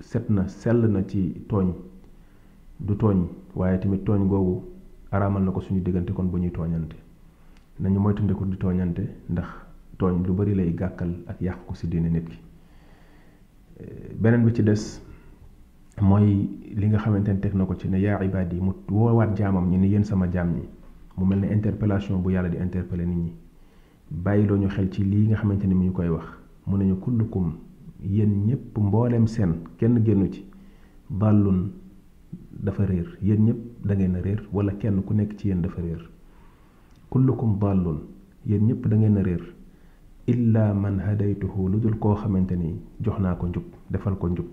set na sell na ci tooñ du tooñ waaye tamit tooñ googu araamal na ko suñu diggante kon bu ñuy tooñante nañu moytandiku di tooñante ndax tooñ lu bari lay gàkkal ak yàq ko si diine nit ki eh, beneen bi ci des mooy li nga xamante ne teg na ko ci ne yaa ibaad yi mu woowaat jaamam ñi ni yéen sama jaam ñi mu mel ne interpellation bu yàlla di interpeller nit ñi bàyyiloo ñu xel ci lii nga xamante ni mu ñu koy wax mu nañu kullukum yéen ñëpp mbooleem seen kenn génnu ci dàllun dafa réer yéen ñëpp da ngeen a réer wala kenn ku nekk ci yéen dafa réer kullukum dàllun yéen ñëpp da ngeen a réer illa man hadaytuhu lu dul koo xamante ni jox naa ko njub defal ko njub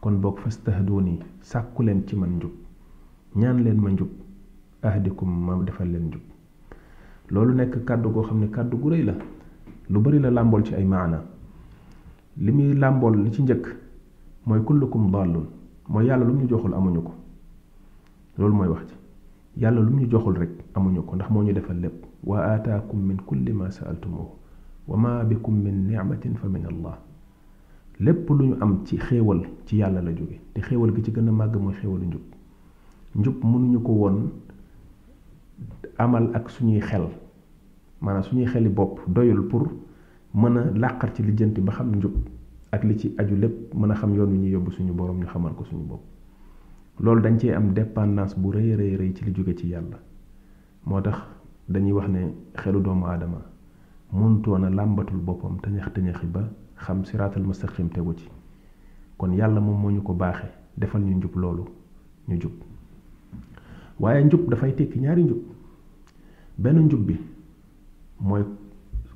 kon boog fastahduni sàkku leen ci man njub ñaan leen ma njub ahdikum ma defal leen njub loolu nekk kàddu goo xam ne kàddu gu rëy la lu bari la làmbool ci ay maana li muy làmbool li ci njëkk mooy kullukum dallun mooy yàlla lu mu ñu joxul amuñu ko loolu mooy wax ci yàlla lu mu ñu joxul rek amuñu ko ndax moo ñu defal lépp wa aataakum min kulli ma saaltumuhu wa ma bikum min nicmatin fa min allah lépp lu ñu am ci xéewal ci yàlla la jóge te xéewal gi ci gën a màgg mooy xéewalu njub njub mënuñu ko woon amal ak suñuy xel maanaam suñuy xeli bopp doyul pour mën a làqar ci lijjanti ba xam njub ak li ci aju lépp mën a xam yoon wi ñu yóbbu suñu borom ñu xamal ko suñu bopp loolu dañ cee am dépendance bu rëy rëy rëy ci li jóge ci yàlla moo tax dañuy wax ne xelu doomu aadama mënutoon a làmbatul boppam tañax tañaxi ba xam siraatal mustaqim tegu ci kon yàlla moom moo ñu ko baaxe defal ñu njub loolu ñu jub waaye njub dafay tekki ñaari njub benn njub bi mooy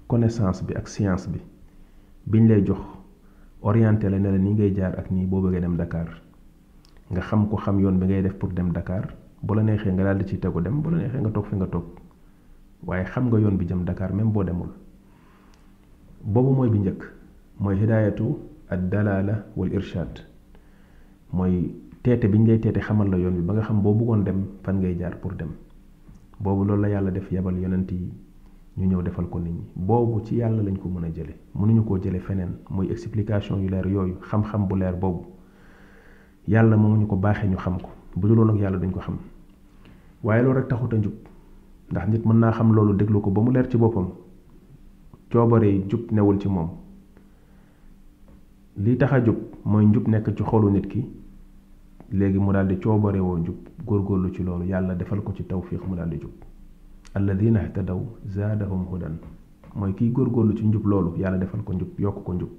connaissance bi ak science bi biñ lay jox orienté la ne la ni ngay jaar ak nii boo bëggee dem Dakar nga xam ko xam yoon bi ngay def pour dem Dakar bu la neexee nga daal di ci tegu dem bu la neexee nga toog fi nga toog waaye xam nga yoon bi jëm Dakar même boo demul boobu mooy bi njëkk mooy hidaayatu ad dalaala wal irshaad mooy teete bi ñu lay teete xamal la yoon bi ba nga xam boo bëggoon dem fan ngay jaar pour dem boobu loolu la yàlla def yabal yonent yi ñu ñëw defal ko nit ñi boobu ci yàlla lañ ko mën a jële mënuñu koo jële feneen muy explication yu leer yooyu xam-xam bu leer boobu yàlla moom ñu ko baaxee ñu xam ko bu dul woon ak yàlla duñ ko xam waaye loolu rek taxut a njub ndax nit mën naa xam loolu déglu ko ba mu leer ci boppam coobare yi jub newul ci moom li tax a jub mooy njub nekk ci xolu nit ki léegi mu daal di coobare woo njub góorgóorlu ci loolu yàlla defal ko ci tawfiq mu daal di jub alladina ihtadaw zaadahum hudan mooy kiy góorgóorlu ci njub loolu yàlla defal ko njub yokk ko njub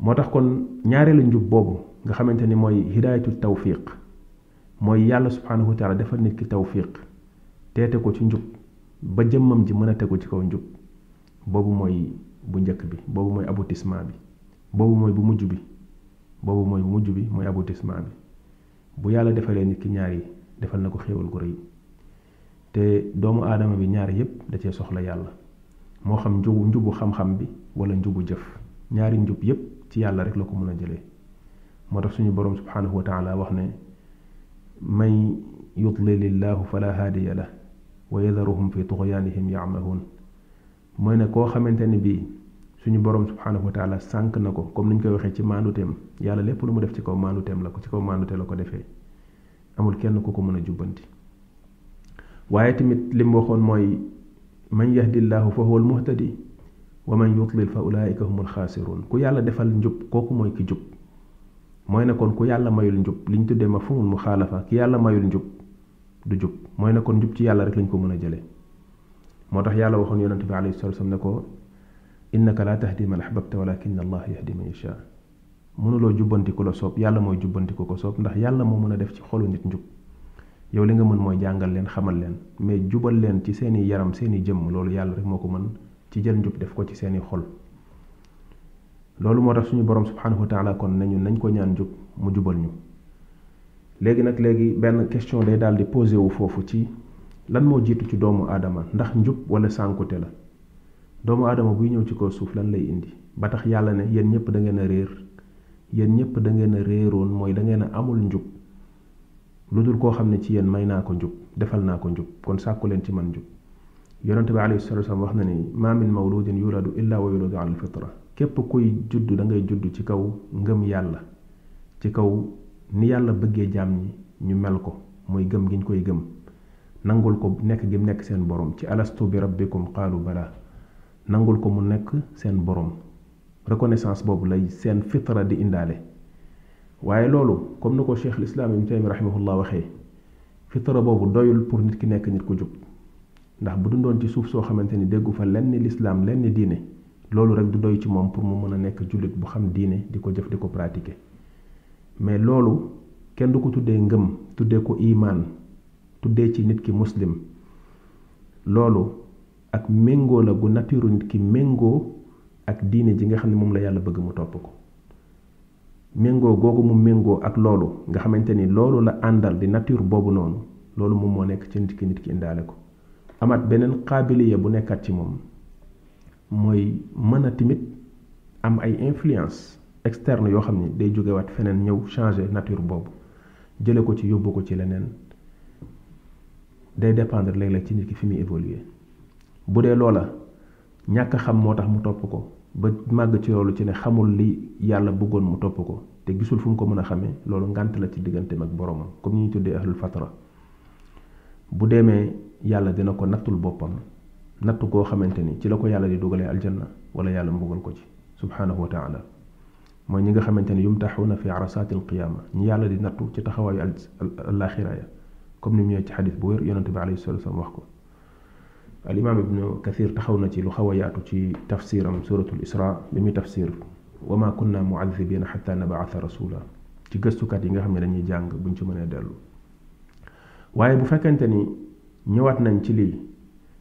moo tax kon ñaareelu njub boobu nga xamante ni mooy hidaayatu tawfiq mooy yàlla subhaanahu wa taala defal nit ki tawfiq teete ko ci njub ba jëmmam ji mën a tegu ci kaw njub boobu mooy bu njëkk bi boobu mooy aboutissement bi boobu mooy bu mujj bi boobu mooy bu mujj bi mooy aboutissement bi bu yàlla defalee nit ki ñaar yi defal na ko xéewal gu rëy te doomu aadama bi ñaar yépp da cee soxla yàlla moo xam njubu njubu xam-xam bi wala njubu jëf ñaari njub yépp ci yàlla rek la ko mën a jëlee moo tax suñu borom subhanahu wa taala wax ne may yudlilillahu fala haadiya lah wa yadaruhum fi tuxyaanihim yacmahuun mooy ne koo xamante ni bii suñu borom subhaanahu wa taala sànq na ko comme ni ñu koy waxee ci maanduteem yàlla lépp lu mu def ci kaw maanduteem la ko ci kaw maandute la ko defee amul kenn ku ko mën a jubbanti waaye tamit li mu waxoon mooy man yahdillahu fa huwa almuhtadi wa man yutlil fa ulaika humul xaasiruun ku yàlla defal njub kooku mooy ki jub mooy ne kon ku yàlla mayul njub li ñu tuddee ma fumul mu xaalafa ki yàlla mayul njub du jub mooy ne kon njub ci yàlla rek lañ ko mën a jëlee moo tax yàlla waxoon yonente bi alayhi salatu wasallam ne ko innaka la tahdi man ahbabta walakin allah yahdi man yasha mënuloo jubbanti ku la soob yàlla mooy jubbanti ku ko soob ndax yàlla moo mën a def ci xolu nit njub yow li nga mën mooy jàngal leen xamal leen mais jubal leen ci seeni yaram seeni jëmm loolu yàlla rek moo ko mën ci jël njub def ko ci seeni xol loolu moo tax suñu borom subhanahu wa taala kon nañu nañ ko ñaan jub mu jubal ñu léegi nag léegi benn question day daal di posé wu foofu ci lan moo jiitu ci doomu aadama ndax njub wala sànkute la doomu aadama buy ñëw ci kaw suuf lan lay indi ba tax yàlla ne yéen ñëpp da ngeen a réer yéen ñëpp da ngeen a réeroon mooy da ngeen a amul njub lu dul koo xam ne ci yéen may naa ko njub defal naa ko njub kon sàkku leen ci man njub yonente bi alayhi salatu wasallam wax na ni ma min mawludin yuladu illa wa yuladu ala alfitra képp kuy judd da ngay judd ci kaw ngëm yàlla ci kaw ni yàlla bëggee jaam ñi ñu mel ko mooy gëm giñ koy gëm nangul ko nekk gi nekk seen borom ci alastu bi rabbikum qaalu bala nangul ko mu nekk seen borom reconnaissance boobu lay seen fitra di indaale waaye loolu comme ni ko cheikh al islam ibn taymi rahimahullah waxee fitra boobu doyul pour nit ki nekk nit ku jub ndax bu dundoon ci suuf soo xamante ni déggu fa lenn lislaam lenn diine loolu rek du doy ci moom pour mu mën a nekk jullit bu xam diine di ko jëf di ko pratiquer mais loolu kenn du ko tuddee ngëm tuddee ko imaan tuddee ci nit ki muslim loolu ak méngoo la gu natiiru nit ki méngoo ak diine ji nga xam ne moom la yàlla bëgg mu topp ko méngoo googu mu méngoo ak loolu nga xamante ni loolu la àndal di nature boobu noonu loolu moom moo nekk ci nit ki nit ki indaale ko amaat beneen qaabiliya bu nekkaat ci moom mooy mën a timit am ay influence externe yoo xam ni day jógewaat feneen ñëw changer nature boobu jële ko ci yóbbu ko ci leneen day dépendre léeg-léeg ci nit ki fi muy évoluer bu dee loola ñàkk xam moo tax mu topp ko ba màgg ci loolu ci ne xamul li yàlla bëggoon mu topp ko te gisul fu mu ko mën a xamee loolu ngànt la ci digganteem ak boromam comme ñu tuddee ahlul fatra bu demee yàlla dina ko nattul boppam natt goo xamante ni ci la ko yàlla di dugalee aljanna wala yàlla mbugal ko ci subhanahu wa taala mooy ñi nga xamante ne yumtaxuuna fi arasaati alqiyaama ñi yàlla di nattu ci taxawaayu alaaxira ya comme ni mu ñëwee ci xadis bu wér yonente bi alayhi salatu wasalam wax ko al imaam ibnu kathir taxaw na ci lu xaw a yaatu ci tafsiram suratul isra bi muy tafsir wa ma kunna muadibina xata nabaata rasula ci gëstukat yi nga xam ne dañuy jàng buñ ci mënee dellu waaye bu fekkente ni ñëwaat nañ ci lii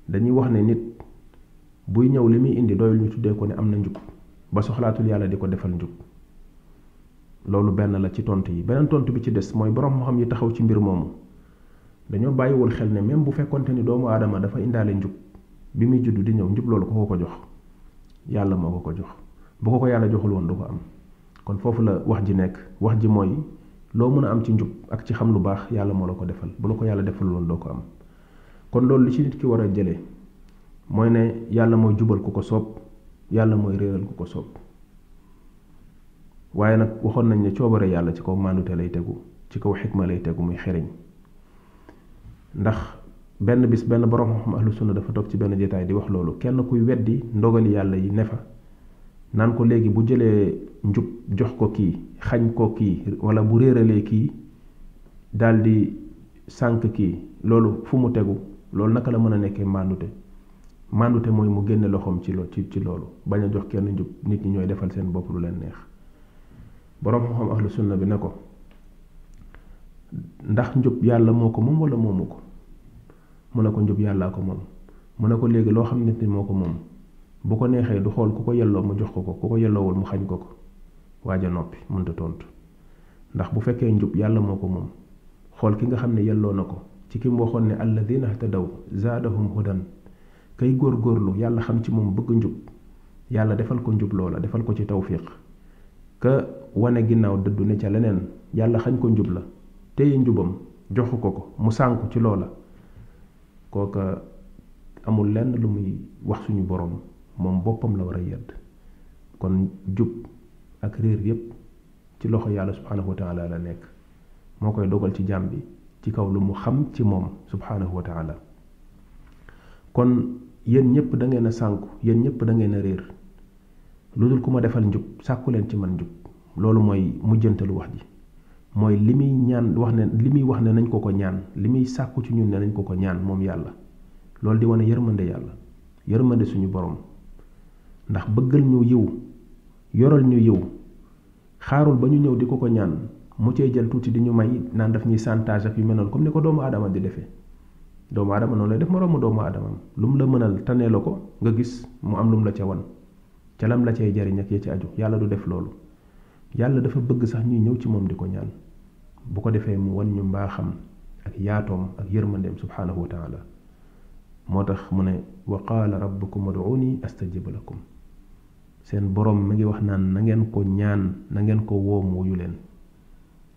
dañuy wax ne nit buy ñëw li muy indi doyul ñu tuddee ko ne am na njub ba soxlaatul yàlla di ko defal njub loolu benn la ci tontu yi beneen tontu bi ci des mooy borom xam yi taxaw ci mbir moomu dañoo bàyyiwul xel ne même bu fekkonte ni doomu aadama dafa indaale njub bi muy judd di ñëw njub loolu ko ko jox yàlla moo ko ko jox bu ko ko yàlla joxul woon du ko am kon foofu la wax ji nekk wax ji mooy loo mën a am ci njub ak ci xam lu baax yàlla moo la ko defal bu la ko yàlla defal woon doo ko am kon loolu li ci nit ki war a jëlee mooy ne yàlla mooy jubal ku ko soob yàlla mooy réeral ku ko soob waaye nag waxoon nañ ne coobare yàlla ci kaw màndute lay tegu ci kaw xikma lay tegu muy xereñ ndax benn bis benn borom xam ahlu sunna dafa toog ci benn jotaay di wax loolu kenn kuy weddi ndogali yàlla yi ne fa naan ko léegi bu jëlee njub jox ko kii xañ ko kii wala bu réeralee kii daldi sànq kii loolu fu mu tegu loolu naka la mën a nekkee màndute màndute mooy mu génne loxoom ci lo ci ci loolu bañ a jox kenn njub nit ñi ñooy defal seen bopp lu leen neex boroom xam-xam ahlu sunna bi ne ko ndax njub yàlla moo ko moom wala moomu ko mu ne ko njub yàllaa ko moom mu ne ko léegi loo xam nit ni moo ko moom bu ko neexee du xool ku ko yelloo mu jox ko ko ku ko yelloowul mu xañ ko ko waaja noppi mënta tontu ndax bu fekkee njub yàlla moo ko moom xool ki nga xam ne yelloo na ko ci ki mu waxoon ne alladina htadaw zaadahum hudan kay góorgóorlu yàlla xam ci moom bëgg njub yàlla defal ko njub loola defal ko ci tawfiq ka wane ginnaaw dëddu ne ca leneen yàlla xañ ko njub la téye njubam joxu ko ko mu sànku ci loola kooka amul lenn lu muy wax suñu borom moom boppam la war a yedd kon jub ak réer yépp ci loxo yàlla subhanahu wa taala la nekk moo koy dogal ci jàmm bi ci kaw lu mu xam ci moom subhanahu wa taala kon yéen ñëpp da ngeen a sànku yéen ñëpp da ngeen a réer lu dul ku ma defal njub sàkku leen ci man njub loolu mooy mujjantalu wax ji mooy li muy ñaan wax ne li muy wax ne nañ ko ko ñaan li muy sàkku ci ñun ne nañ ko ko ñaan moom yàlla loolu di wane yërmande yàlla yërmande suñu borom ndax bëggal ñu yiw yoral ñu yiw xaarul ba ñu ñëw di ko ko ñaan mu cee jël tuuti di ñu may naan daf ñuy chantage ak yu mel noonu comme ni ko doomu aadama di defee doomu aadama noonu lay def moroomu doomu aadama lu mu la mënal tanee la ko nga gis mu am lu mu la ca wan ca lam la cay jariñ ak ya ci aju yàlla du def loolu yàlla dafa bëgg sax ñuy ñëw ci moom di ko ñaan bu ko defee mu wan ñu mbaaxam ak yaatoom ak yërmandeem subhaanahu wa taala moo tax mu ne wa qaala rabbukum ud'uuni astajib lakum seen boroom mi ngi wax naan na ngeen ko ñaan na ngeen ko woo mu wuyu leen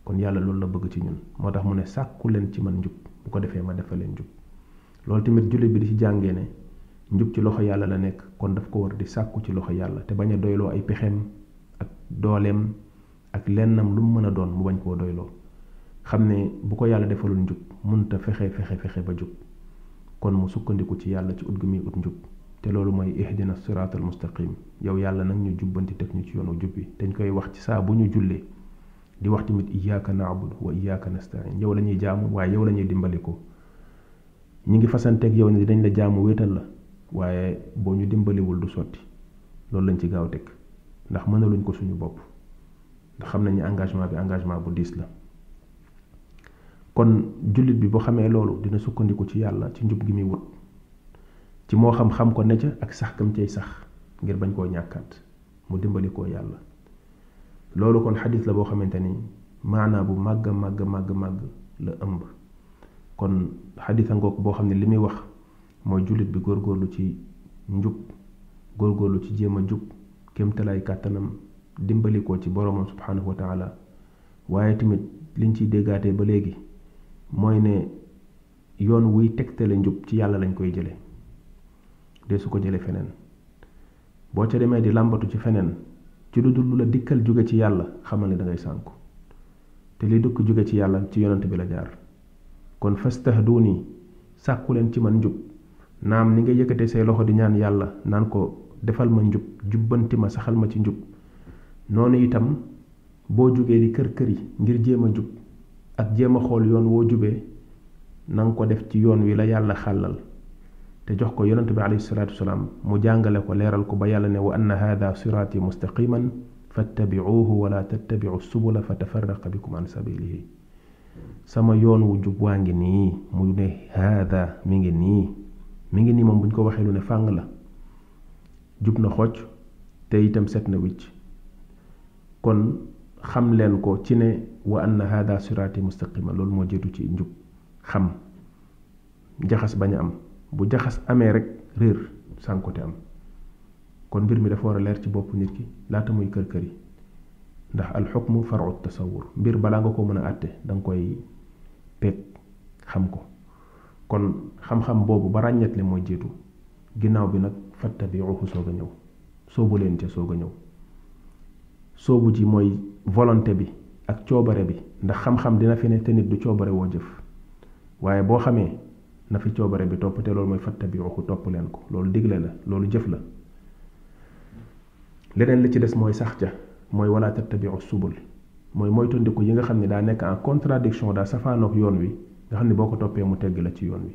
kon yàlla loolu la bëgg ci ñun moo tax mu ne sàkku leen ci man njub bu ko defee ma defal leen njub loolu tamit jullit bi di ci jàngee ne njub ci loxo yàlla la nekk kon daf ko war di sàkku ci loxo yàlla te bañ a doyloo ay pexeem ak dooleem ak lennam lu mu mën a doon mu bañ koo doyloo xam ne bu ko yàlla defalul njub mënut a fexe fexe fexe ba jub kon mu sukkandiku ci yàlla ci ut gu muy ut njub te loolu mooy ihdina siraatal mustaqim yow yàlla nag ñu jubbanti teg ñu ci yoonu jub bi dañ koy wax ci saa bu ñu jullee di wax tamit iyyaka na'budu wa iyyaka nasta'in yow la ñuy jaamu waaye yow la ñuy dimbali ko ñi ngi fasanteeg yow ni dañ la jaamu wéetal la waaye boo ñu dimbaliwul du sotti loolu lañ ci gaaw teg ndax mënaluñ ko suñu bopp ndax xam nañu engagement bi engagement bu diis la kon jullit bi boo xamee loolu dina sukkandiku ci yàlla ci njub gi muy wut ci moo xam xam ko ne ca ak sax kam cay sax ngir bañ koo ñàkkaat mu dimbali koo yàlla loolu kon xadis la boo xamante ni maanaa bu màgg màgg màgg màgg la ëmb kon xadisa ngoog boo xam ne li muy wax mooy jullit bi góorgóorlu ci njub góorgóorlu ci jéem a jub kémtalaay kàttanam dimbali ko ci boromam subhanahu wa taala waaye tamit liñ ciy déggaatee ba léegi mooy ne yoon wuy tegtale njub ci yàlla lañ koy jële de su ko jële feneen boo ca demee di làmbatu ci feneen ci lu dul lu la dikkal jóge ci yàlla xamal ne dangay sànku te li dukk jóge ci yàlla ci yonent bi la jaar kon fastahduuni sàkku leen ci man njub naam ni nga yëkkatee say loxo di ñaan yàlla naan ko defal ma njub jubbanti ma saxal ma ci njub noonu itam boo jógee di kër kër yi ngir jéem a jub ak jéem a xool yoon woo jubee na nga ko def ci yoon wi la yàlla xàllal te jox ko yonent bi alayhi salaatu wasalaam mu jàngale ko leeral ko ba yàlla ne wa anna hada siraati mustaqiman fattabicuuhu wala tattabicu subula fa tafarraqa bikum an sabilihi sama yoon wu jub waa ngi nii mu ne hada mi ngi nii mi ngi nii moom buñ ko waxee lu ne fàng la jub na xocc te itam set na wicc kon xam leen ko ci ne wa anna hada siraati mustaqima loolu moo jiitu ci njub xam jaxas bañ am bu jaxas amee rek réer sànkute am kon mbir mi dafa war a leer ci bopp nit ki laata muy kër kër yi ndax alxukmu faru tasawur mbir balaa nga ko mën a àtte da nga koy peeg xam ko kon xam-xam boobu ba ràññetle mooy jiitu ginnaaw bi nag fattabiuhu soog a ñëw soobu leen ca soog a ñëw soobu ji mooy volonté bi ak coobare bi ndax xam-xam dina fi ne te nit du coobare woo jëf waaye boo xamee na fi coobare bi topp te loolu mooy fattabiuhu topp leen ko loolu digle la loolu jëf la leneen li ci des mooy sax ca mooy wala tattabiu subul mooy moytandiku yi nga xam ne daa nekk en contradiction daa safaanook yoon wi nga xam ne boo ko toppee mu tegg la ci yoon wi